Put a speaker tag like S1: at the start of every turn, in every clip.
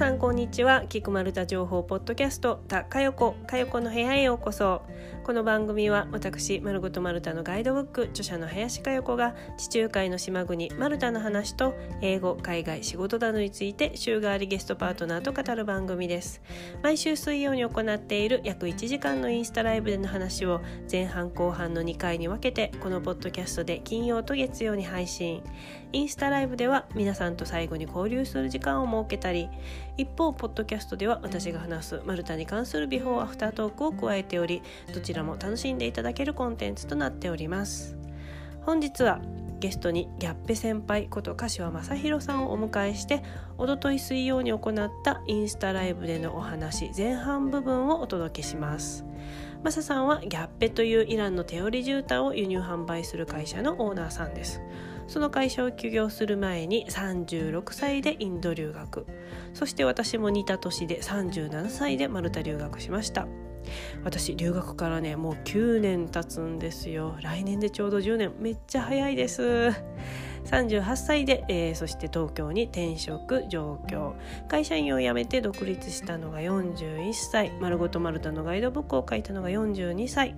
S1: さんこんにちは。キクマルタ情報ポッドキャストたかよこかよこの部屋へようこそ。この番組は私マルゴとマルタのガイドブック著者の林かよこが地中海の島国マルタの話と英語海外仕事などについて週替わりゲストパートナーと語る番組です。毎週水曜に行っている約1時間のインスタライブでの話を前半後半の2回に分けてこのポッドキャストで金曜と月曜に配信。インスタライブでは皆さんと最後に交流する時間を設けたり一方ポッドキャストでは私が話すマルタに関するビフォーアフタートークを加えておりどちらも楽しんでいただけるコンテンツとなっております。本日はゲストにギャッペ先輩こと柏正弘さんをお迎えしておととい水曜に行ったインスタライブでのお話前半部分をお届けします。マサさんはギャッペというイランの手織り絨毯を輸入販売する会社のオーナーさんです。その会社を休業する前に36歳でインド留学。そして私も似た年で37歳でマルタ留学しました。私留学からねもう9年経つんですよ。来年でちょうど10年。めっちゃ早いです。38歳で、えー、そして東京に転職上京。会社員を辞めて独立したのが41歳。丸ごとマルタのガイドブックを書いたのが42歳。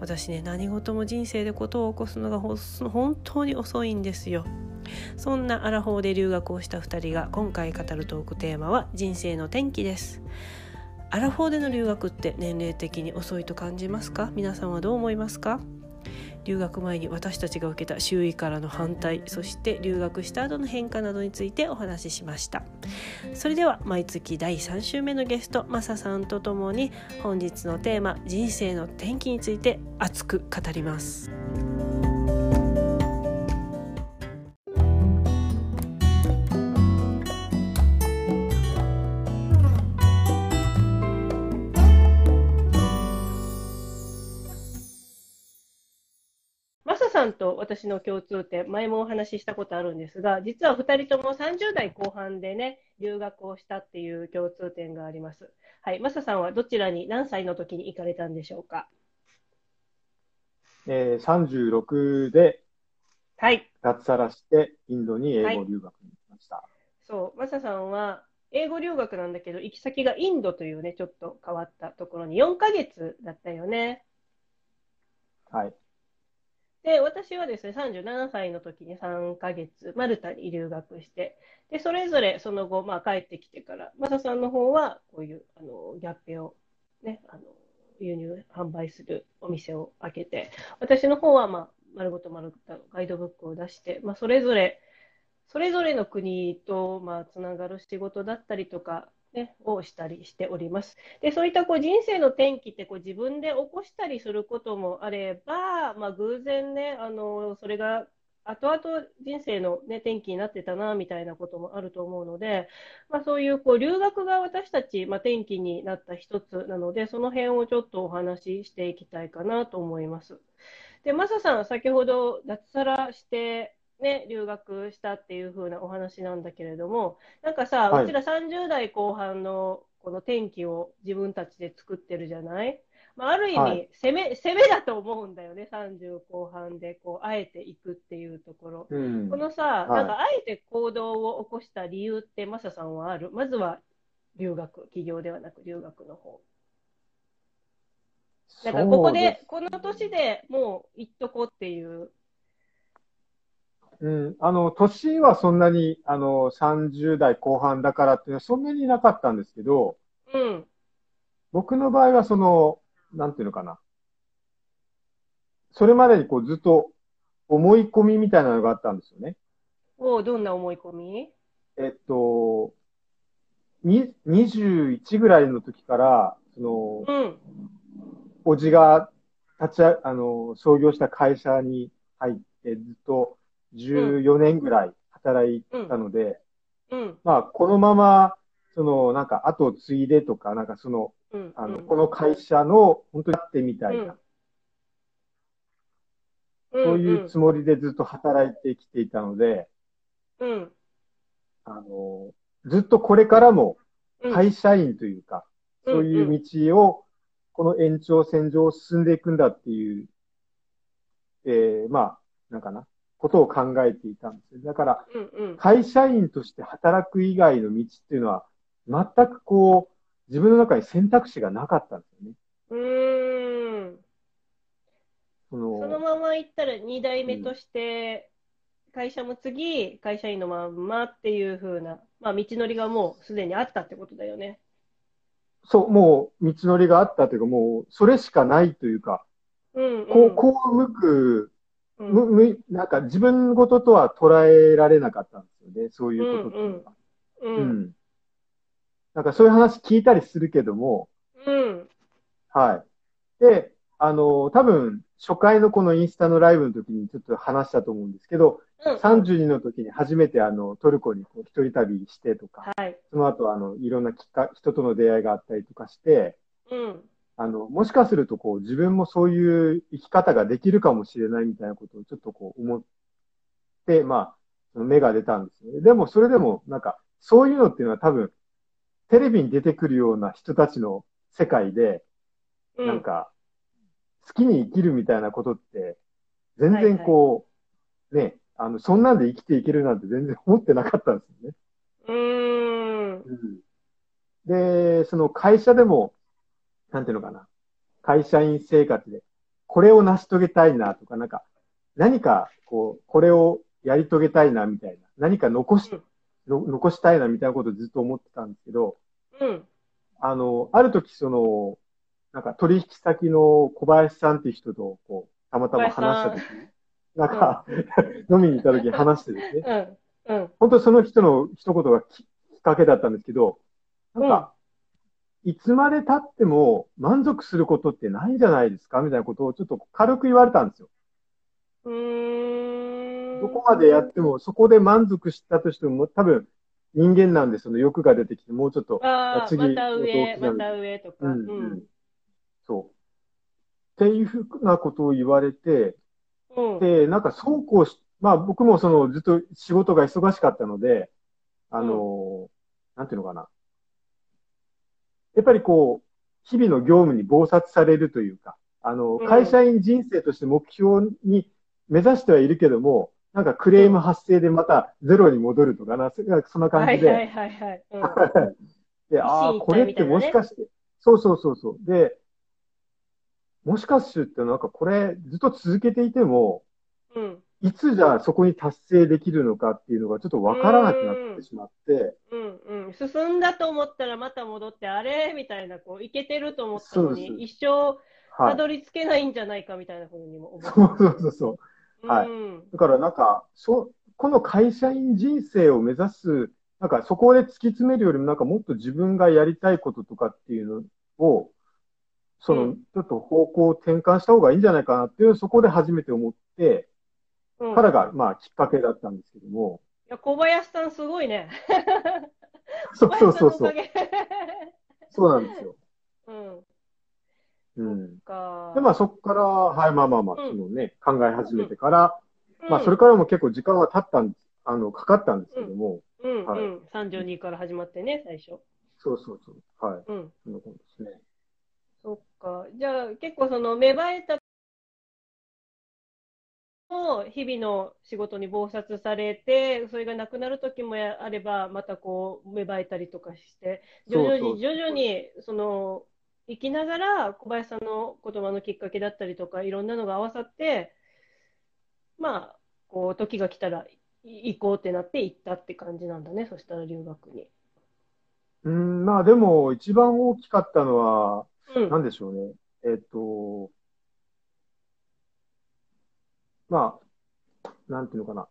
S1: 私ね何事も人生でことを起こすのが本当に遅いんですよ。そんなアラフォーで留学をした2人が今回語るトークテーマは人生の転機です。アラフォーでの留学って年齢的に遅いと感じますか？皆さんはどう思いますか？留学前に私たちが受けた周囲からの反対そして留学した後の変化などについてお話ししました。それでは毎月第3週目のゲストマサさんとともに本日のテーマ人生の転機について熱く語ります。さんと私の共通点、前もお話ししたことあるんですが、実は2人とも30代後半でね、留学をしたっていう共通点があります。はい、マサさんはどちらに何歳の時に行かれたんでしょうか？
S2: えー、36で、
S1: はい。
S2: 脱サラしてインドに英語留学に行きました。はい、
S1: そう、マサさんは英語留学なんだけど、行き先がインドというね、ちょっと変わったところに4ヶ月だったよね。
S2: はい。
S1: で、私はですね、37歳の時に3ヶ月、マルタに留学して、で、それぞれその後、まあ、帰ってきてから、マサさんの方は、こういう、あの、ギャッペを、ね、あの、輸入、販売するお店を開けて、私の方は、まあ、丸ごと丸ごとガイドブックを出して、まあ、それぞれ、それぞれの国と、まあ、つながる仕事だったりとか、ね、をしたりしております。で、そういったこう人生の転機ってこう自分で起こしたりすることもあれば、まあ、偶然ね、あの、それが後々人生の、ね、転機になってたなみたいなこともあると思うので、まあ、そういうこう留学が私たち、まあ、転機になった一つなので、その辺をちょっとお話ししていきたいかなと思います。で、マサさん、先ほど脱サラしてね、留学したっていう風なお話なんだけれども、なんかさ、はい、うちら30代後半のこの転機を自分たちで作ってるじゃない？まあ、ある意味、攻め、はい、攻めだと思うんだよね、30後半で、こう、あえていくっていうところ。うん、このさ、なんか、あえて行動を起こした理由って、マサさんはある？まずは、留学、企業ではなく留学の方。なんか、ここで、この年でもう行っとこうっていう
S2: うん、あの、年はそんなに、あの、30代後半だからっていうのはそんなになかったんですけど、
S1: うん。
S2: 僕の場合はその、なんていうのかな。それまでにこうずっと思い込みみたいなのがあったんですよね。
S1: おどんな思い込み？
S2: えっと、に、21ぐらいの時から、その、
S1: うん。
S2: おじが立ちあ、あの、創業した会社に入ってずっと14年ぐらい働いたので、
S1: うん、
S2: まあ、このまま、その、なんか、後を継いでとか、なんかその、
S1: うん、
S2: あの、この会社の、本当にやってみたいな、そういうつもりでずっと働いてきていたので、
S1: うん。
S2: あの、ずっとこれからも、会社員というか、そういう道を、この延長線上を進んでいくんだっていう、ええー、まあ、なんかな、ことを考えていたんですだから、会社員として働く以外の道っていうのは全くこう、自分の中に選択肢がなかったんですよね。
S1: うーん。
S2: その
S1: そのまま行ったら2代目として、会社も次、会社員のまんまっていう風な、まあ、道のりがもうすでにあったってことだよね。
S2: そう、もう道のりがあったというか、もうそれしかないというか、
S1: うん、うん。
S2: こう、こう向く、
S1: うん、
S2: む、む、なんか自分事とは捉えられなかったんですよね、そういうことっていうのが。
S1: う。
S2: うんん。なんかそういう話聞いたりするけども、
S1: うん。
S2: はい。で、あの、多分、初回のこのインスタのライブの時にちょっと話したと思うんですけど、
S1: うん。
S2: 32の時に初めてあの、トルコにこう一人旅してとか、
S1: はい。
S2: その後あの、いろんなきっか、人との出会いがあったりとかして、
S1: うん。
S2: あの、もしかするとこう、自分もそういう生き方ができるかもしれないみたいなことをちょっとこう思って、まあ、その目が出たんですよね。でも、それでも、なんか、そういうのっていうのは多分、テレビに出てくるような人たちの世界で、
S1: うん。
S2: なんか、好きに生きるみたいなことって、全然こう、ね、あの、そんなんで生きていけるなんて全然思ってなかったんですよね。
S1: うーん。
S2: うんで、その会社でも、なんていうのかな、会社員生活で、これを成し遂げたいなとか、なんか、何か、こう、これをやり遂げたいなみたいな、何か残し残したいなみたいなことをずっと思ってたんですけど、
S1: うん。
S2: あの、ある時その、なんか取引先の小林さんっていう人と、こう、たまたま話した時に、なんか、飲みに行った時に話してですね、
S1: うん。うん。
S2: 本当にその人の一言がききっかけだったんですけど、なんか、いつまで経っても満足することってないんじゃないですかみたいなことをちょっと軽く言われたんですよ。
S1: うーん。
S2: どこまでやっても、そこで満足したとしても、多分人間なんでその欲が出てきて、もうちょっと、
S1: ああ、
S2: 次
S1: また上、また上とか。
S2: うん、
S1: う
S2: うん
S1: ん。
S2: そう。っていうふうなことを言われて、
S1: うん。
S2: で、なんかそうこうし、まあ僕もそのずっと仕事が忙しかったので、あの、なんていうのかな。やっぱりこう、日々の業務に忙殺されるというか、あの、
S1: うん
S2: 会社員人生として目標に目指してはいるけども、なんかクレーム発生でまたゼロに戻るとかな、そそんな感じで、
S1: はいはいはいはい。うん
S2: で、ああ、これってもしかして、そうそうそうそう。で、もしかしてなんかこれずっと続けていても、
S1: うん。
S2: いつじゃあそこに達成できるのかっていうのがちょっとわからなくなってしまって、
S1: うんうん。進んだと思ったらまた戻って、あれみたいな、こう、いけてると思ったのに、一生
S2: はい。
S1: たどり着けないんじゃないかみたいなふうにも思
S2: そうそうそうそう。はい
S1: うん。
S2: だからなんか、そう、この会社員人生を目指す、なんかそこで突き詰めるよりもなんかもっと自分がやりたいこととかっていうのを、その、
S1: うん
S2: ちょっと方向を転換した方がいいんじゃないかなっていう、そこで初めて思って、
S1: うん
S2: からが、まあ、きっかけだったんですけども、
S1: いや小林さんすごいね。
S2: そうそうそうそう。そうなんですよ。
S1: うん。
S2: うん。
S1: か。
S2: で、まあそこから、はい、まあまあまあ、
S1: うん
S2: そのね、考え始めてから、
S1: うん、
S2: まあそれからも結構時間は経ったんです、あの、かかったんですけども、
S1: うん
S2: はい
S1: うん。32から始まってね、最初。
S2: そうそうそう。はい。
S1: うん。
S2: そんですね。
S1: そっか。じゃあ、結構その芽生えたの日々の仕事に忙殺されて、それがなくなる時もあれば、またこう芽生えたりとかして、徐々に徐々にその生きながら小林さんの言葉のきっかけだったりとか、いろんなのが合わさって、まあ、こう時が来たら行こうってなって行ったって感じなんだね、そしたら留学に。
S2: うん、まあでも、一番大きかったのは、
S1: うん。
S2: なんでしょうね。えっと、まあ、なんていうのかな。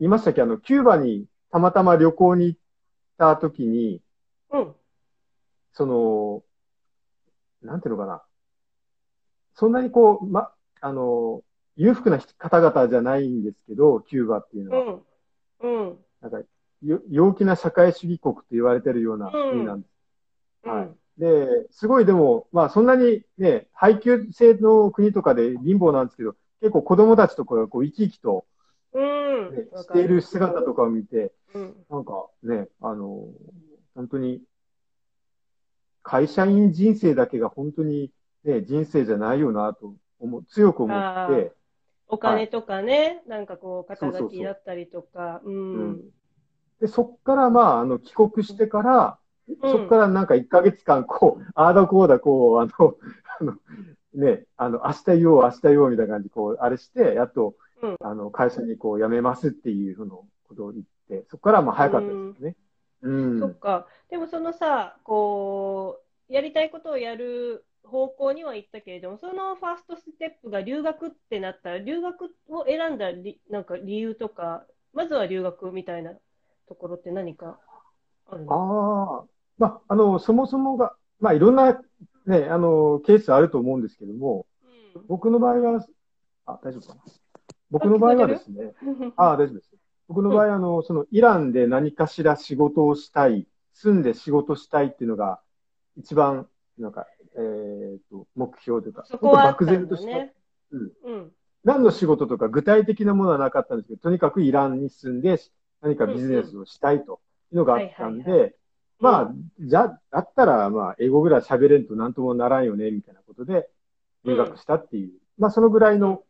S2: 言いましたっけ？あの、キューバにたまたま旅行に行った時に、
S1: うん。
S2: その、なんていうのかな。そんなにこう、ま、あの、裕福な方々じゃないんですけど、キューバっていうのは。
S1: うん。うん。
S2: なんか、よ陽気な社会主義国と言われてるような国なんです。
S1: うん。
S2: はいで、すごいでも、まあそんなにね、配給制の国とかで貧乏なんですけど、結構子供たちとかがこう生き生きと、
S1: うん。
S2: している姿とかを見て、
S1: うん。
S2: なんかね、あの、本当に、会社員人生だけが本当にね、人生じゃないよなと思う、強く思って、
S1: お金とかね、なんかこう、肩書
S2: そうそうそう
S1: きだったりとか、う。
S2: うん。ん。で、そっからまあ、あの、帰国してから、そこからなんか1ヶ月間、こう、ああだこうだ、こう、あの、あの、ね、あの、明日言おう、明日言おうみたいな感じで、こう、あれして、やっと、うん、あの、会社にこう、辞めますっていうふうなことを言って、そこからまあ早かったですよね。
S1: うん。そっか。でもそのさ、こう、やりたいことをやる方向には行ったけれども、そのファーストステップが留学ってなったら、留学を選んだりなんか理由とか、まずは留学みたいなところって何かあるの？
S2: ああ、まあ、あの、そもそもが、まあ、いろんな、ね、あの、ケースあると思うんですけども、うん、僕の場合は、あ、大丈夫かな？僕の場合はですね、ああ、大丈夫です。僕の場合、あの、その、イランで何かしら仕事をしたい、住んで仕事したいっていうのが、一番、なんか、えっ、ー、と、目標というか、
S1: そこは、漠然とした、うん。
S2: うん。何の仕事とか具体的なものはなかったんですけど、とにかくイランに住んで何かビジネスをしたいというのがあったんで、まあ、じゃ、だったら、まあ、英語ぐらい喋れんとなんともならんよね、みたいなことで、留学したっていう、うん、まあ、そのぐらいの、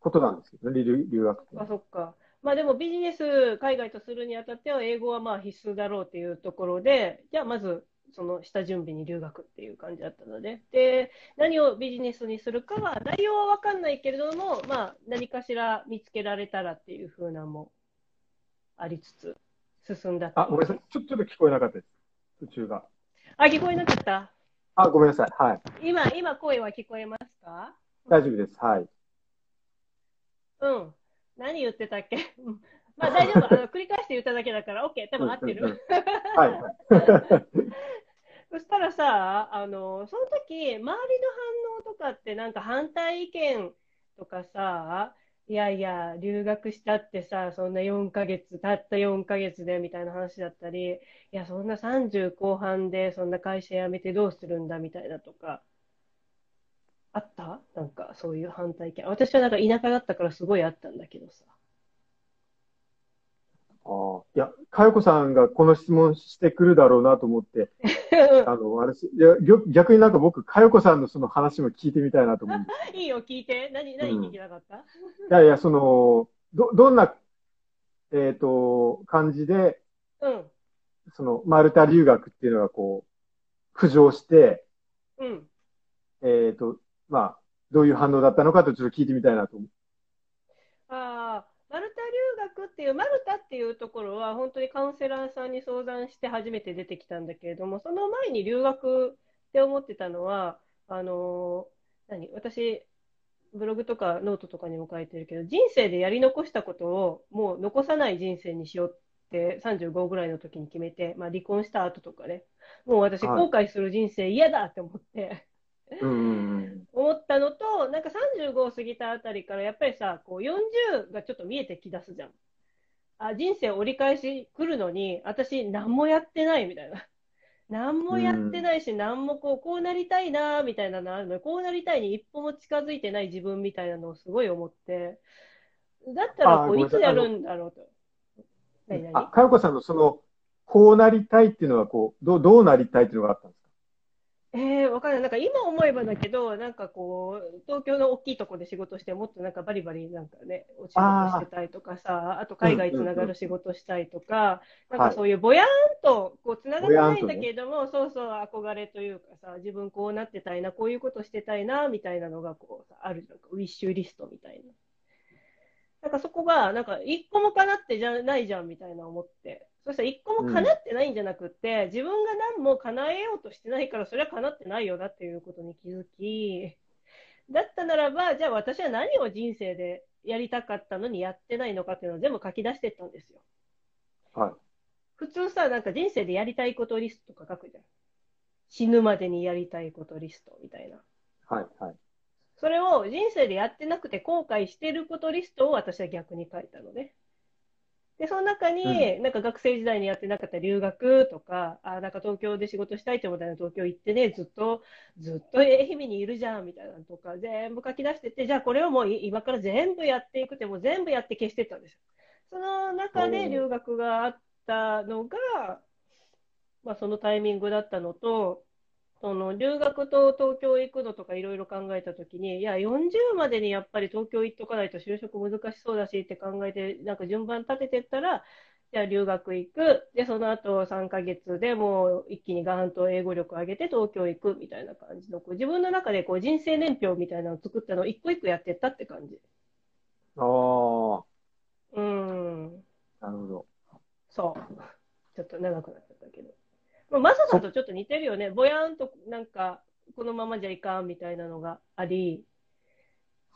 S2: ことなんですけどね、留留学って。
S1: あ、そっか。まあでもビジネス、海外とするにあたっては、英語はまあ必須だろうっていうところで、じゃあまず、その下準備に留学っていう感じだったので、で、何をビジネスにするかは、内容は分かんないけれども、まあ、何かしら見つけられたらっていうふうなもありつつ、進んだ
S2: あ、ごめんなさい。ちょちょっと聞こえなかったです。途中が。
S1: あ、聞こえなかった？
S2: あ、ごめんなさい。はい。
S1: 今、今声は聞こえますか？
S2: 大丈夫です。はい。
S1: うん。何言ってたっけ？まあ大丈夫。あの繰り返して言っただけだから、OK。多分合ってる。はい。そしたらさ、あの、その時、周りの反応とかってなんか反対意見とかさ、いやいや、留学したってさ、そんな4ヶ月、たった4ヶ月でみたいな話だったり、いや、そんな30後半でそんな会社辞めてどうするんだみたいなとか、あった？なんかそういう反対意見。私はなんか田舎だったからすごいあったんだけどさ。
S2: ああ、いや、かよこさんがこの質問してくるだろうなと思って、あの、あれいや、逆になんか僕、かよこさんのその話も聞いてみたいなと思うんで
S1: す。いいよ、聞いて。何、何聞きたかった、うん、い
S2: やいや、その、ど、どんな、えっ、ー、と、感じで、
S1: うん。
S2: その、マルタ留学っていうのがこう、浮上して、
S1: うん。
S2: えっ、ー、と、まあ、どういう反応だったのかとちょっと聞いてみたいなと
S1: っていう、マルタっていうところは、本当にカウンセラーさんに相談して初めて出てきたんだけれども、その前に留学って思ってたのは、あの何？私、ブログとかノートとかにも書いてるけど、人生でやり残したことをもう残さない人生にしようって35ぐらいの時に決めて、まあ、離婚した後とかね、もう私後悔する人生嫌だって思って、思ったのと、なんか35を過ぎたあたりからやっぱりさ、こう40がちょっと見えてきだすじゃん。あ、人生折り返し来るのに、私何もやってないみたいな。何もやってないし、何もこう、こうなりたいなみたいなのあるのこうなりたいに一歩も近づいてない自分みたいなのをすごい思って、だったらこうい。つやるんだろうと。
S2: あ、かよこさんのその、こうなりたいっていうのはこう、どどうなりたいっていうのがあったんです
S1: えー、わかんない。なんか今思えばだけど、なんかこう、東京の大きいところで仕事して、もっとなんかバリバリなんかね、お仕事してたりとかさ、あと海外つながる仕事したいとか、なんかそういうぼやーんとこうつながらないんだけれども、ね、そうそう憧れというかさ、自分こうなってたいな、こういうことしてたいな、みたいなのがこうあるじゃん。ウィッシュリストみたいな。なんかそこが、なんか一個もかなってじゃないじゃんみたいな思って。そしたら一個も叶ってないんじゃなくて、うん、自分が何も叶えようとしてないから、それは叶ってないよなっていうことに気づき、だったならば、じゃあ私は何を人生でやりたかったのにやってないのかっていうのを全部書き出していったんですよ。
S2: はい。
S1: 普通さ、なんか人生でやりたいことリストとか書くじゃん。死ぬまでにやりたいことリストみたいな。
S2: はい、はい。
S1: それを人生でやってなくて後悔してることリストを私は逆に書いたのね。で、その中に、なんか学生時代にやってなかった留学とか、あなんか東京で仕事したいって思ったら東京行ってね、ずっと、ずっと愛媛にいるじゃん、みたいなのとか、全部書き出してて、じゃあこれをもう今から全部やっていくって、もう全部やって消していったんですよ。その中で留学があったのが、まあそのタイミングだったのと、その留学と東京行くのとかいろいろ考えたときに、いや、40までにやっぱり東京行っとかないと就職難しそうだしって考えて、なんか順番立ててったら、じゃあ留学行く。で、その後3ヶ月でもう一気にガーンと英語力上げて東京行くみたいな感じの、こう自分の中でこう人生年表みたいなのを作ったのを一個一個やってったって感じ。
S2: ああ、
S1: うん。
S2: なるほど。
S1: そう。ちょっと長くなっちゃったけど。まあ、マサさんとちょっと似てるよね。ぼやーんとなんか、このままじゃいかんみたいなのがあり、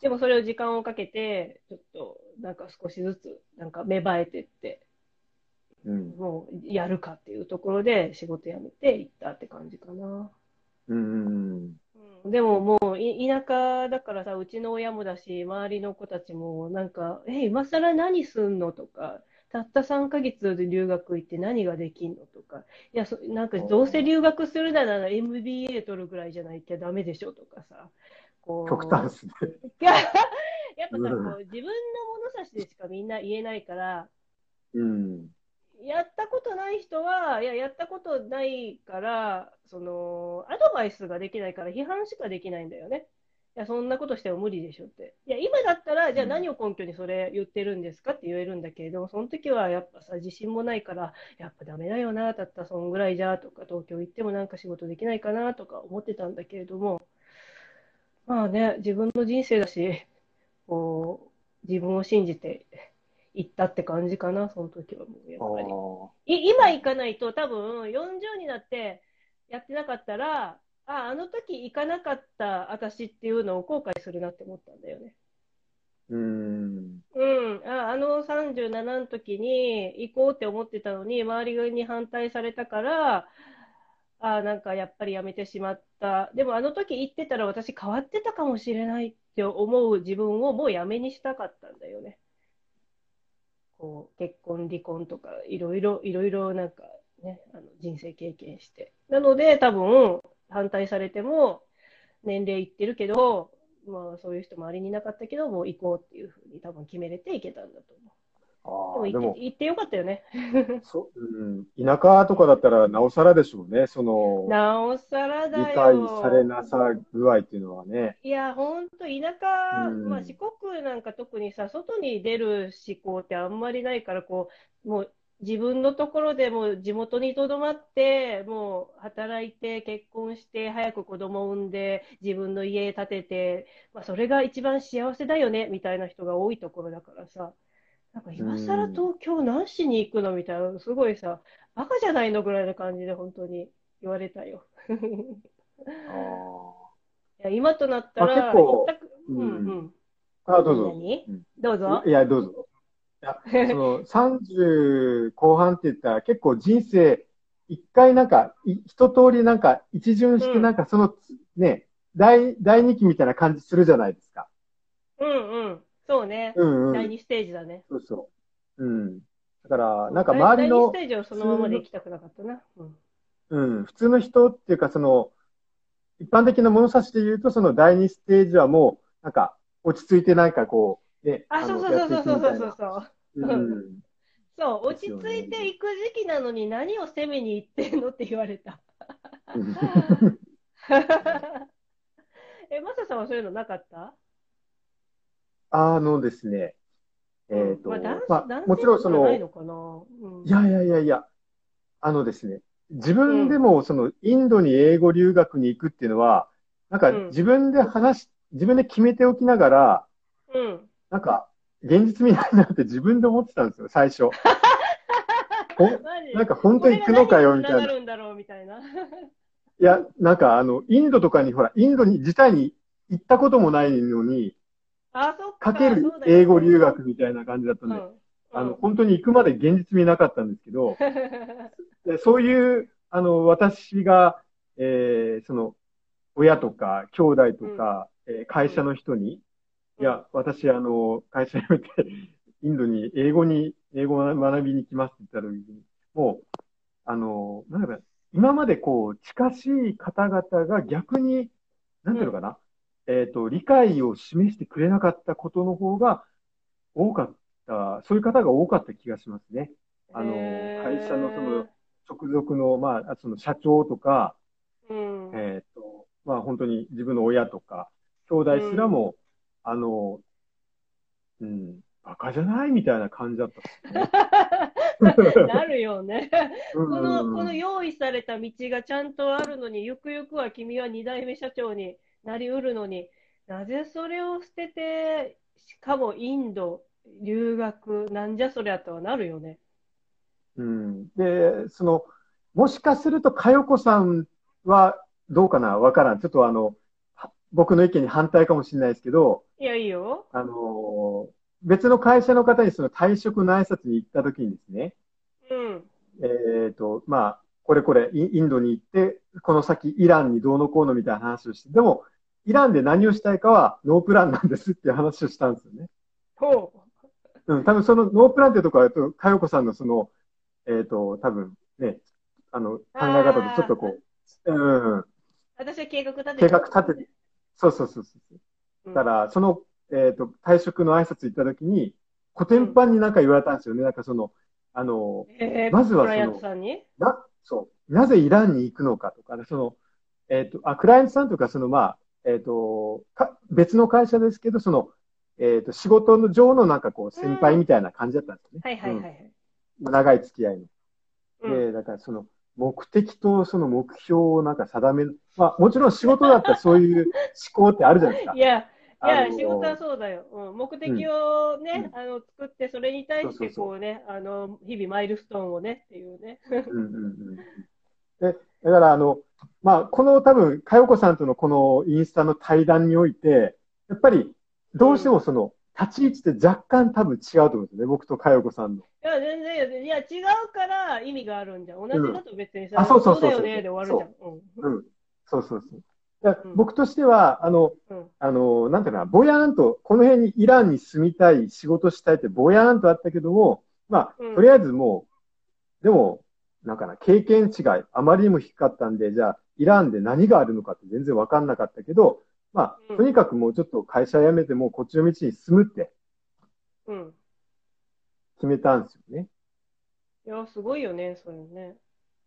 S1: でもそれを時間をかけて、ちょっとなんか少しずつなんか芽生えてって、
S2: うん。
S1: もうやるかっていうところで仕事辞めて行ったって感じかな。
S2: うんうん
S1: でももうい田舎だからさ、うちの親もだし、周りの子たちもなんか、え、今更何すんの？とか、たった3ヶ月で留学行って何ができんのとか、いや、そなんかどうせ留学するなら MBA 取るぐらいじゃないとダメでしょとかさ、こう
S2: 極端ですね。
S1: い ややっぱさ、こ
S2: うん
S1: う自分の物差しでしかみんな言えないから、
S2: うん。
S1: やったことない人は、いや、やったことないから、その、アドバイスができないから批判しかできないんだよね。いや、そんなことしても無理でしょって。いや、今だったら、じゃあ何を根拠にそれ言ってるんですかって言えるんだけれども、その時はやっぱさ、自信もないから、やっぱダメだよな、たったそんぐらいじゃ、とか、東京行ってもなんか仕事できないかな、とか思ってたんだけれども、まあね、自分の人生だし、こう、自分を信じて行ったって感じかな、その時はもう、やっ
S2: あ
S1: ぱり。今行かないと多分40になってやってなかったら、あ、あの時行かなかった私っていうのを後悔するなって思ったんだよね。
S2: うん。
S1: うん。あ、あの37の時に行こうって思ってたのに、周りに反対されたから、あ、なんかやっぱりやめてしまった。でもあの時行ってたら私変わってたかもしれないって思う自分をもうやめにしたかったんだよね。こう、結婚、離婚とか、いろいろ、いろいろなんかね、あの人生経験して。なので多分反対されても年齢いってるけど、まあそういう人周りにいなかったけど、もう行こうっていうふうに多分決めれて行けたんだと
S2: あ
S1: 思う。
S2: あ、でも
S1: 行って、、よかったよね。
S2: そ、うん、田舎とかだったらなおさらでしょうね。その、
S1: なおさらだ
S2: 理解
S1: よ。
S2: されなさ具合っていうのはね。
S1: いや、ほんと、田舎、
S2: うん
S1: まあ、四国なんか特にさ、外に出る思考ってあんまりないから、こう、もう自分のところでもう地元にとどまって、もう働いて、結婚して、早く子供を産んで、自分の家建てて、まあ、それが一番幸せだよね、みたいな人が多いところだからさ、なんか今更東京何しに行くのみたいな、すごいさ、バカじゃないのぐらいな感じで本当に言われたよ。
S2: あ
S1: いや今となった
S2: あ
S1: ら、
S2: 結構
S1: 一択うん
S2: うん
S1: うん。
S2: あ。あ、どうぞ。
S1: どうぞ
S2: い。や、どうぞ。その30後半って言ったら結構人生、一回なんか、い一通りなんか一巡して
S1: うん
S2: なんかその、ね、第、第二期みたいな感じするじゃないですか。
S1: うんうん。そうね。
S2: うんうん。
S1: 第2ステージだね。
S2: そうそう。うん。だから、なんか周りの
S1: 第、2ステージをそのままで行きたくなかったな。うん。
S2: うん、普通の人っていうか、その、一般的な物差しで言うと、その第二ステージはもう、なんか、落ち着いてなんかこう、ね、
S1: あ、そうそうそうそうそうそうそう。
S2: う。うん。
S1: そう、落ち着いていく時期なのに何を攻めに行ってんのって言われた。え、マサさんはそういうのなかった？
S2: あのですね、えっと、
S1: まあ、男
S2: まあ、もちろんその、
S1: い
S2: やいやいやいや、あのですね、自分でもそのインドに英語留学に行くっていうのは、なんか
S1: うん
S2: 自分で話し、自分で決めておきながら、
S1: うん。
S2: なんか現実味ないなって自分で思ってたんですよ、最初。ほ なんか本当に行くのかよ、みたいな。
S1: これが何につながるんだろうみたいな。
S2: いや、なんかあの、インドとかに、ほら、インドに自体に行ったこともないのに、
S1: あ、そっか。
S2: かける英語留学みたいな感じだったんで、
S1: うん。
S2: あの、本当に行くまで現実味なかったんですけど、でそういう、あの、私が、えーその、親とか、兄弟とか、えー会社の人に、いや、私、あの、会社辞めて、インドに英語に、英語を学びに来ますって言った時に、もう、あの、なんだろう今までこう、近しい方々が逆に、なんていうのかな、えっと、理解を示してくれなかったことの方が多かった、そういう方が多かった気がしますね。あの、会社のその、直属の、まあ、その社長とか、
S1: うん。
S2: えっと、まあ本当に自分の親とか、兄弟すらも、あの、うん、バカじゃないみたいな感じだったっすね。
S1: なるよね。この、この用意された道がちゃんとあるのに、ゆくゆくは君は二代目社長になりうるのに、なぜそれを捨てて、しかもインド、留学、なんじゃそりゃとはなるよね。
S2: うん。で、その、もしかすると、かよこさんはどうかな？わからん。ちょっとあの、僕の意見に反対かもしれないですけど、
S1: いや、いいよ。
S2: あの、別の会社の方にその退職の挨拶に行った時にですね、
S1: うん。
S2: えっ、と、まあ、これこれインドに行って、この先イランにどうのこうのみたいな話をして、でも、イランで何をしたいかはノープランなんですっていう話をしたんですよね。
S1: ほ
S2: う。うん、多分そのノープランっていうところは、と、かよこさんのその、えっ、ー、と、多分ね、あの、考え方とちょっとこう、うん。
S1: 私は計画立てて。
S2: 計画立てて。そうそうそうそう。だから、その、えっ、ー、と、退職の挨拶行った時に、古典版になんか言われたんですよね。なんかその、あの、
S1: えー、
S2: まずは
S1: その、
S2: な、そう、なぜイランに行くのかとか、その、えっ、ー、と、あ、クライアントさんとか、その、まあ、えっ、ー、と、か、別の会社ですけど、その、えっ、と、仕事の上のなんかこう、先輩みたいな感じだったんですよね。
S1: はいはいはい。
S2: うん、長い付き合いの。で、だからその、目的とその目標をなんか定める。まあ、もちろん仕事だったらそういう思考ってあるじゃないですか。
S1: いや、いや、仕事はそうだよ。うん、目的をね、うん、あの、作って、それに対してこうね、あの、日々マイルストーンをね、っていうね。うんうんうん。
S2: で、だからあの、まあ、この多分、かよこさんとのこのインスタの対談において、やっぱり、どうしてもその、立ち位置って若干多分違うと思うんですよね、僕とかよこさんの。い
S1: や、全然、いや、違うから意味があるんじゃん。同じだと別にさ、
S2: うん、あ、そうそうそうそう。
S1: だよねで終わるじゃん。
S2: うん。うん、そうそうそう。僕としては、あの、うん、あの、なんていうかな、ぼやーんと、この辺にイランに住みたい、仕事したいってぼやーんとあったけども、まあ、とりあえずもう、でも、なんかな、経験値があまりにも低かったんで、じゃあ、イランで何があるのかって全然わかんなかったけど、まあ、とにかくもうちょっと会社辞めてもこっちの道に進むって、
S1: うん。
S2: 決めたんですよね。
S1: いや、すごいよね、それね。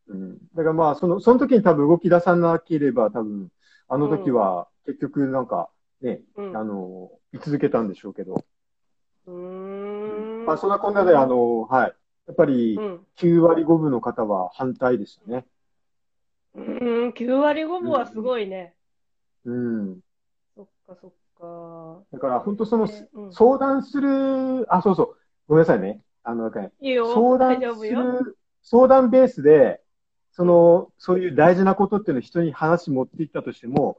S2: うん。だからまあ、その、その時に多分動き出さなければ、多分、あの時は結局なんかね、うん、あの、居続けたんでしょうけど。
S1: うん。
S2: まあ、そんなこんなで、あの、はい。やっぱり、9割5分の方は反対でしたね。
S1: うん、9割5分はすごいね。
S2: うん。
S1: そっかそっか。
S2: だから、本当その、うん、相談する、あ、そうそう。ごめんなさいね。あの、い
S1: いよ
S2: 相談する、相談ベースで、その、そういう大事なことっていうのを人に話持っていったとしても、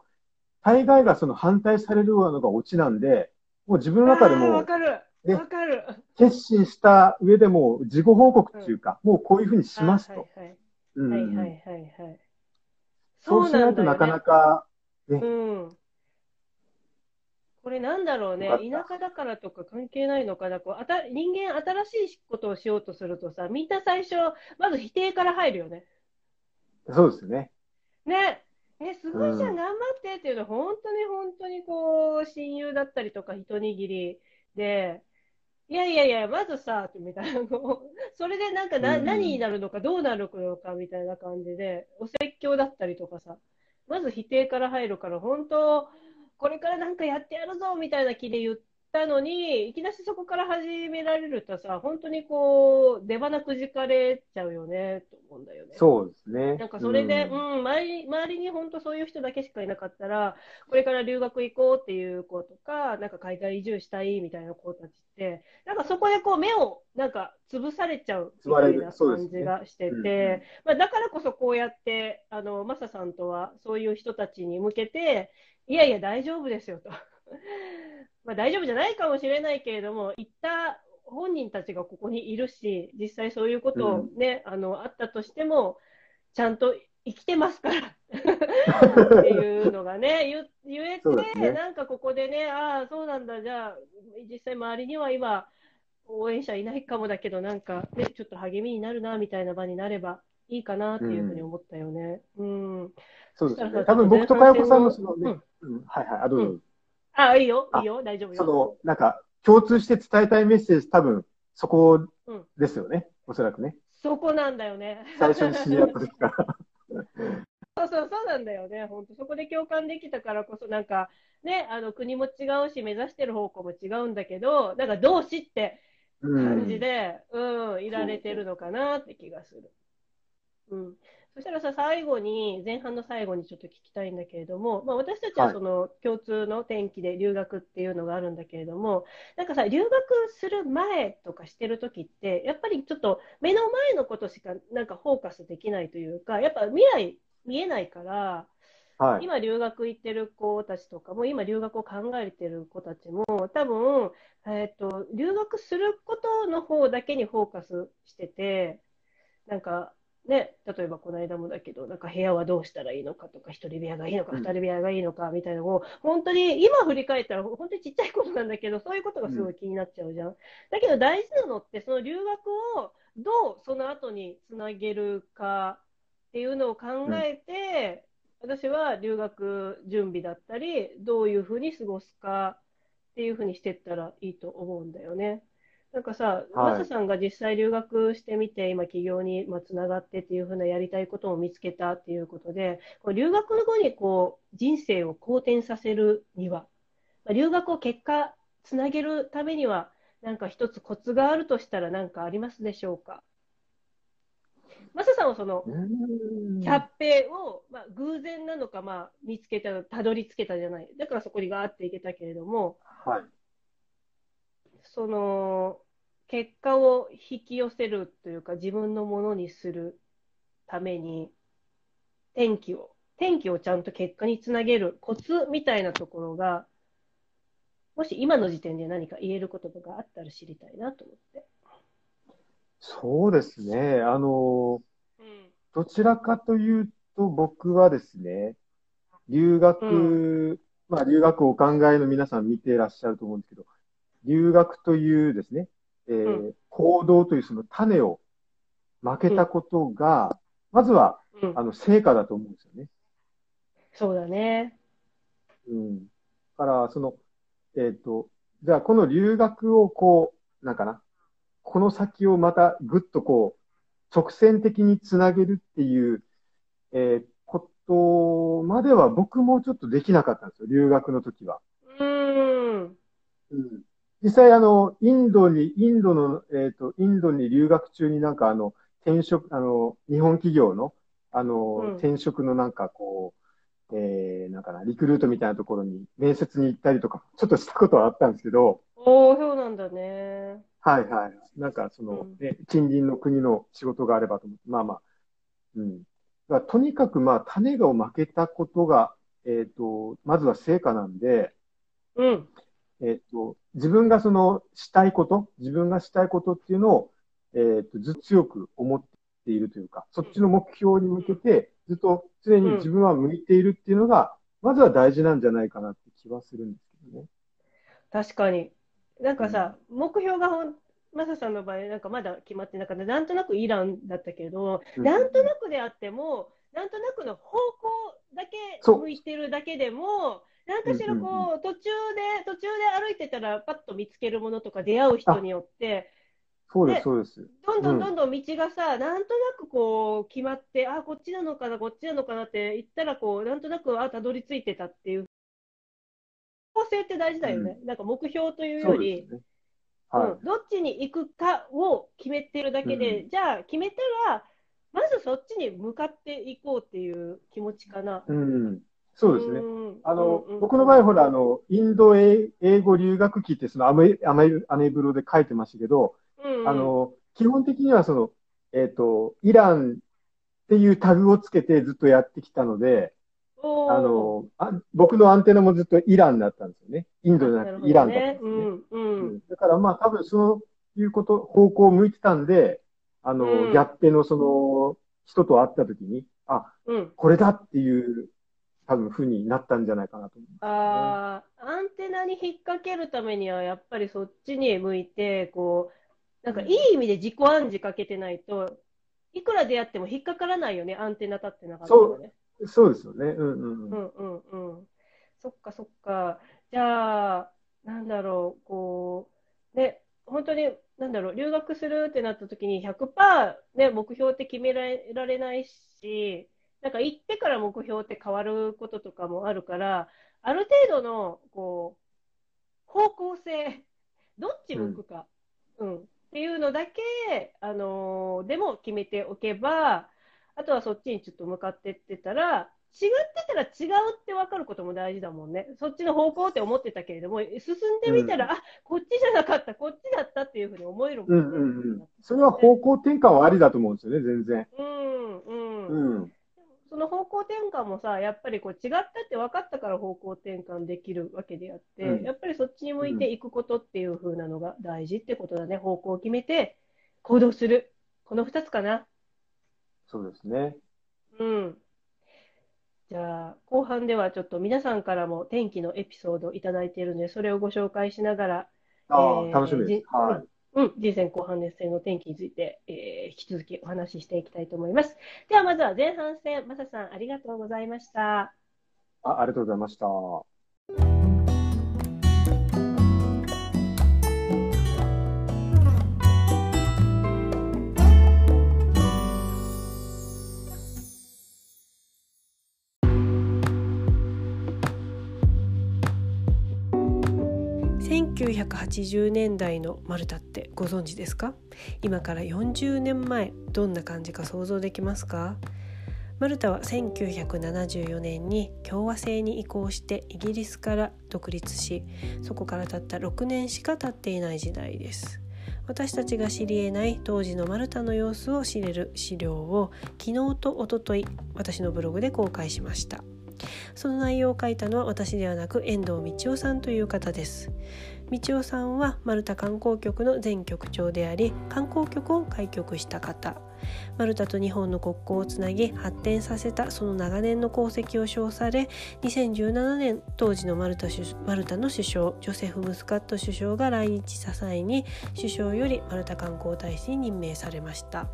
S2: 大概がその反対されるのがオチなんで、もう自分の中でも、
S1: わかる。わかる。
S2: 決心した上でも自己報告っていうか、うん、もうこういうふうにしますと。はいはい。
S1: うん、はいはいはいはい。
S2: そうしないとなかなか、
S1: ね、うん。これなんだろうね、田舎だからとか関係ないのかな、こうあた人間、新しいことをしようとするとさ、みんな最初、まず否定から入るよね。
S2: そうですね。
S1: ね。え、すごいじゃん、頑張ってっていうのは、本当に本当にこう、親友だったりとか、一握りで、いやいやいや、まずさ、みたいな、それでなんかな、何になるのか、どうなるのか、みたいな感じで、お説教だったりとかさ、まず否定から入るから、本当、これからなんかやってやるぞ、みたいな気で言ったのに、いきなりそこから始められるとさ、本当にこう、出花くじかれちゃうよね、と思うんだよね。
S2: そうですね。
S1: なんかそれで、うん、うん、周り、周りに本当そういう人だけしかいなかったら、これから留学行こうっていう子とか、なんか海外移住したいみたいな子たちって、なんかそこでこう目をなんか潰されちゃうみたいな感じがしてて、ねうん、まあ、だからこそこうやって、あの、マサさんとはそういう人たちに向けて、いやいや大丈夫ですよと。まあ、大丈夫じゃないかもしれないけれども、行った本人たちがここにいるし、実際そういうことをね、うん、あの、あったとしても、ちゃんと生きてますから っていうのがね、言言えて、ね、なんかここでね、ああ、そうなんだ、じゃあ、実際周りには今、応援者いないかもだけど、なんかね、ちょっと励みになるな、みたいな場になればいいかなっていうふうに思ったよね。うん。うん、
S2: そうですね。多分僕とかよこさんのそのね、うん、うん、はいはい、あ、どうぞ。うん
S1: あ、いいよ、いいよ、大丈夫よ。
S2: その、なんか、共通して伝えたいメッセージ、多分、そこですよね、うん、おそらくね。
S1: そこなんだよね。
S2: 最初に知り合った時から。
S1: そうそう、そうなんだよね。本当そこで共感できたからこそ、なんか、ね、あの、国も違うし、目指してる方向も違うんだけど、なんか、同志って、感じで、うん、いられてるのかなって気がする。うん。そしたらさ、最後に、前半の最後にちょっと聞きたいんだけれども、まあ、私たちはその共通の転機で留学っていうのがあるんだけれども、なんかさ、留学する前とかしてる時って、やっぱりちょっと目の前のことしかなんかフォーカスできないというか、やっぱ未来見えないから、はい、今留学行ってる子たちとかも、今留学を考えてる子たちも、多分、えっ、ー、と、留学することの方だけにフォーカスしてて、なんか、ね、例えばこの間もだけど、なんか部屋はどうしたらいいのかとか、一人部屋がいいのか、二人部屋がいいのかみたいなのを、本当に今振り返ったら、本当にちっちゃいことなんだけど、そういうことがすごい気になっちゃうじゃん。うん、だけど大事なのって、その留学をどうその後につなげるかっていうのを考えて、うん、私は留学準備だったり、どういうふうに過ごすかっていうふうにしていったらいいと思うんだよね。なんかさ、マサさんが実際留学してみて、今、企業につながってっていうふうなやりたいことを見つけたっていうことで、こう留学後にこう人生を好転させるには、留学を結果つなげるためには、なんか一つコツがあるとしたら何かありますでしょうか？マサさんはその、キャッペを、まあ、偶然なのか、まあ、見つけた、たどり着けたじゃない。だからそこにガーっていけたけれども、
S2: はい。
S1: その結果を引き寄せるというか自分のものにするために天気を天気をちゃんと結果につなげるコツみたいなところがもし今の時点で何か言える言葉があったら知りたいなと思って。
S2: そうですね。あの、うん、どちらかというと僕はですね、留学、うん、まあ留学お考えの皆さん見ていらっしゃると思うんですけど、留学というですね、えー、うん、行動というその種を負けたことが、うん、まずは、うん、あの、成果だと思うんですよね。
S1: そうだね。
S2: うん。だから、その、えっ、ー、と、じゃあこの留学をこう、なんかな、この先をまたぐっとこう、直線的につなげるっていう、えー、ことまでは僕もちょっとできなかったんですよ、留学の時は。
S1: うん。
S2: うん。実際あの、インドに、インドの、えっ、ー、と、インドに留学中になんかあの、転職、あの、日本企業の、あの、うん、転職のなんかこう、えー、なんかな、リクルートみたいなところに面接に行ったりとか、ちょっとしたことはあったんですけど。
S1: おー、そうなんだね。
S2: はいはい。なんかその、うん、ね、近隣の国の仕事があればと思って、まあまあ。うん。だとにかくまあ、種が負けたことが、えっ、ー、と、まずは成果なんで、
S1: うん。
S2: えっ、と、自分がそのしたいこと、自分がしたいことっていうのを、えっ、と、ずっと強く思っているというか、そっちの目標に向けて、ずっと常に自分は向いているっていうのが、まずは大事なんじゃないかなって気はするんですけどね。
S1: 確かに。なんかさ、うん、目標がほん、マサさんの場合、なんかまだ決まってなかった、なんとなくイランだったけど、うん、なんとなくであっても、なんとなくの方向だけ向いてるだけでも、何かしらこう、途中で、途中で歩いてたら、パッと見つけるものとか出会う人によって、
S2: そうです、そうです。
S1: どんどんどんどん道がさ、うん、なんとなくこう、決まって、あ、こっちなのかな、こっちなのかなって言ったら、こう、なんとなく、あ、たどり着いてたっていう。構成って大事だよね。うん、なんか目標というより、ね。はい、うん、どっちに行くかを決めてるだけで、うん、じゃあ決めたら、まずそっちに向かっていこうっていう気持ちかな。
S2: うん、そうですね。あの、僕の場合、ほら、あの、インド英語留学期って、そのアメ、アメ、アメブロで書いてましたけど、
S1: うんうん、
S2: あの、基本的にはその、えっ、ー、と、イランっていうタグをつけてずっとやってきたので、あのあ、僕のアンテナもずっとイランだったんですよね。インドじゃなくてイランだったんですね。うんうん、だからまあ多分そういうこと、方向を向いてたんで、あの、うん、ギャッペのその人と会った時に、あ、うん、これだっていう多分負になったんじゃないかなと思う、ね、
S1: ああ、アンテナに引っ掛けるためには、やっぱりそっちに向いて、こう、なんかいい意味で自己暗示かけてないと、いくら出会っても引っかからないよね、アンテナ立ってなかったらね。
S2: そうそうですよね。うんうん
S1: うん。うんうんうん。そっかそっか。じゃあ、なんだろう、こう、ね、本当に、なんだろう、留学するってなった時に100%、ね、目標って決められないし、なんか行ってから目標って変わることとかもあるから、ある程度の、こう、方向性、どっち向くか。
S3: うん、っていうのだけ、あのー、でも決めておけば、あとはそっちにちょっと向かってってたら、違ってたら違うって分かることも大事だもんね。そっちの方向って思ってたけれども、進んでみたら、うん、あこっちじゃなかった、こっちだったっていうふうに思えるもんね。うんうんうん、
S2: それは方向転換はありだと思うんですよね、全然。
S3: うんうん。うんその方向転換もさ、やっぱりこう違ったって分かったから方向転換できるわけであって、うん、やっぱりそっちに向いていくことっていう風なのが大事ってことだね。方向を決めて行動する。この2つかな。
S2: そうですね。
S3: うん。じゃあ、後半ではちょっと皆さんからも天気のエピソードをいただいているので、それをご紹介しながら、
S2: あえー、楽しみです。はい。
S3: うん、人生後半熱戦の天気について、えー、引き続きお話ししていきたいと思います。ではまずは前半戦、マサさんありがとうございました。
S2: あありがとうございました。
S3: 1980年代のマルタってご存知ですか？今から40年前どんな感じか想像できますか？マルタは1974年に共和制に移行してイギリスから独立しそこからたった6年しか経っていない時代です。私たちが知り得ない当時のマルタの様子を知れる資料を昨日とおととい私のブログで公開しました。その内容を書いたのは私ではなく遠藤道夫さんという方です。道夫さんはマルタ観光局の前局長であり観光局を開局した方マルタと日本の国交をつなぎ発展させたその長年の功績を称され2017年当時のマルタマルタの首相ジョセフ・ムスカット首相が来日した際に首相よりマルタ観光大使に任命されました。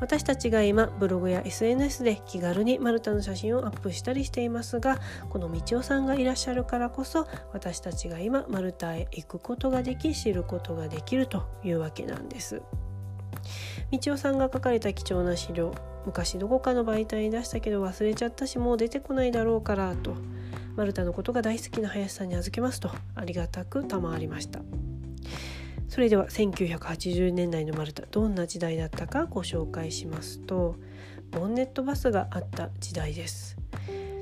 S3: 私たちが今ブログや SNS で気軽にマルタの写真をアップしたりしていますがこの道夫さんがいらっしゃるからこそ私たちが今マルタへ行くことができ知ることができるというわけなんです。道夫さんが書かれた貴重な資料昔どこかの媒体に出したけど忘れちゃったしもう出てこないだろうからとマルタのことが大好きな林さんに預けますとありがたく賜りました。それでは1980年代のマルタどんな時代だったかご紹介しますとボンネットバスがあった時代です。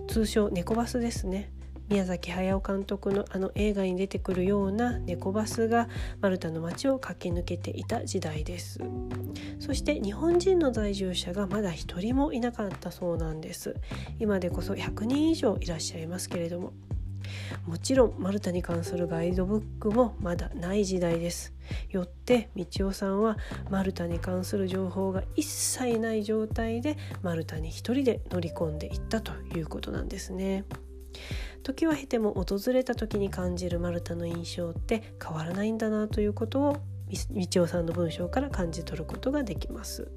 S3: 通称猫バスですね。宮崎駿監督のあの映画に出てくるような猫バスがマルタの街を駆け抜けていた時代です。そして日本人の在住者がまだ一人もいなかったそうなんです。今でこそ100人以上いらっしゃいますけれども。もちろんマルタに関するガイドブックもまだない時代です。よって道夫さんはマルタに関する情報が一切ない状態でマルタに一人で乗り込んでいったということなんですね。時は経ても訪れた時に感じるマルタの印象って変わらないんだなということを道夫さんの文章から感じ取ることができます。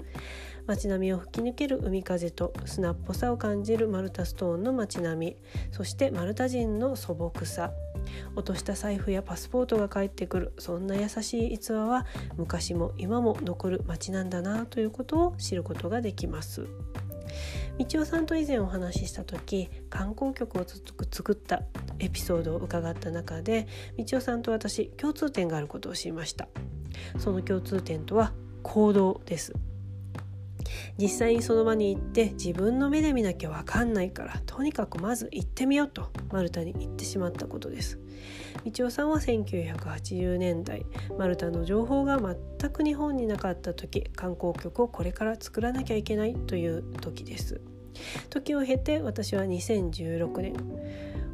S3: 街並みを吹き抜ける海風と砂っぽさを感じるマルタストーンの街並み。そしてマルタ人の素朴さ。落とした財布やパスポートが返ってくる。そんな優しい逸話は昔も今も残る街なんだなということを知ることができます。道夫さんと以前お話しした時観光局を作ったエピソードを伺った中で道夫さんと私共通点があることを知りました。その共通点とは行動です。実際にその場に行って自分の目で見なきゃ分かんないからとにかくまず行ってみようとマルタに行ってしまったことです。道夫さんは1980年代マルタの情報が全く日本になかった時観光局をこれから作らなきゃいけないという時です。時を経て私は2016年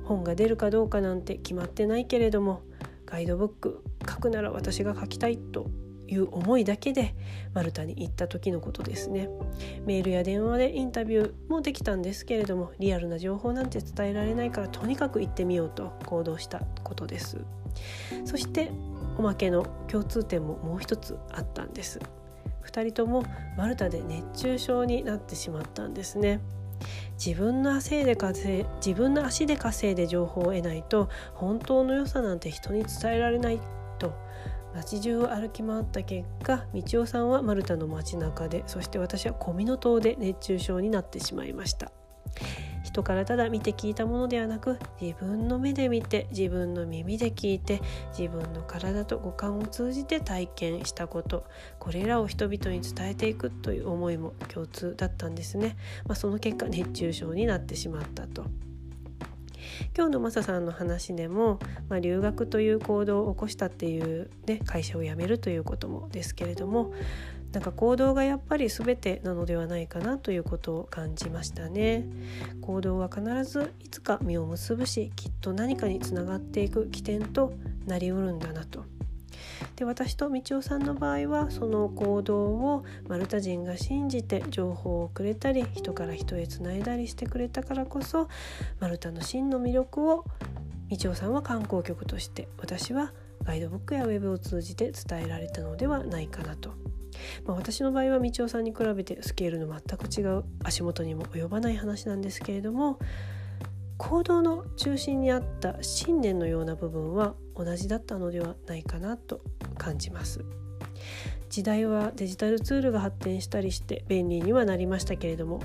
S3: 本が出るかどうかなんて決まってないけれどもガイドブック書くなら私が書きたいという思いだけでマルタに行った時のことですね。メールや電話でインタビューもできたんですけれどもリアルな情報なんて伝えられないからとにかく行ってみようと行動したことです。そしておまけの共通点ももう一つあったんです。2人ともマルタで熱中症になってしまったんですね。自分の足で稼い自分の足で稼いで情報を得ないと本当の良さなんて人に伝えられない街中を歩き回った結果道夫さんはマルタの街中でそして私は小湊島で熱中症になってしまいました人からただ見て聞いたものではなく自分の目で見て自分の耳で聞いて自分の体と五感を通じて体験したことこれらを人々に伝えていくという思いも共通だったんですね。まあ、その結果熱中症になってしまったと。今日のマサさんの話でも、まあ、留学という行動を起こしたっていう、ね、会社を辞めるということもですけれどもなんか行動がやっぱり全てなのではないかなということを感じましたね。行動は必ずいつか実を結ぶしきっと何かにつながっていく起点となりうるんだなと。で私と道夫さんの場合はその行動をマルタ人が信じて情報をくれたり人から人へつないだりしてくれたからこそマルタの真の魅力を道夫さんは観光局として私はガイドブックやウェブを通じて伝えられたのではないかなと。まあ、私の場合は道夫さんに比べてスケールの全く違う足元にも及ばない話なんですけれども行動の中心にあった信念のような部分は同じだったのではないかなと感じます。時代はデジタルツールが発展したりして便利にはなりましたけれども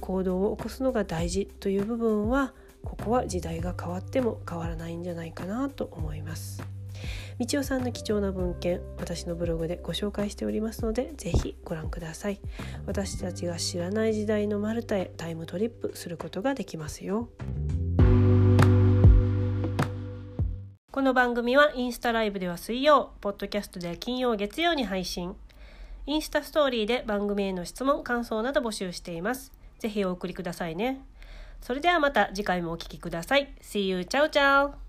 S3: 行動を起こすのが大事という部分はここは時代が変わっても変わらないんじゃないかなと思います。道夫さんの貴重な文献私のブログでご紹介しておりますのでぜひご覧ください私たちが知らない時代のマルタへタイムトリップすることができますよこの番組はインスタライブでは水曜、ポッドキャストでは金曜、月曜に配信。インスタストーリーで番組への質問、感想など募集しています。ぜひお送りくださいね。それではまた次回もお聴きください。See you! チャオチャオ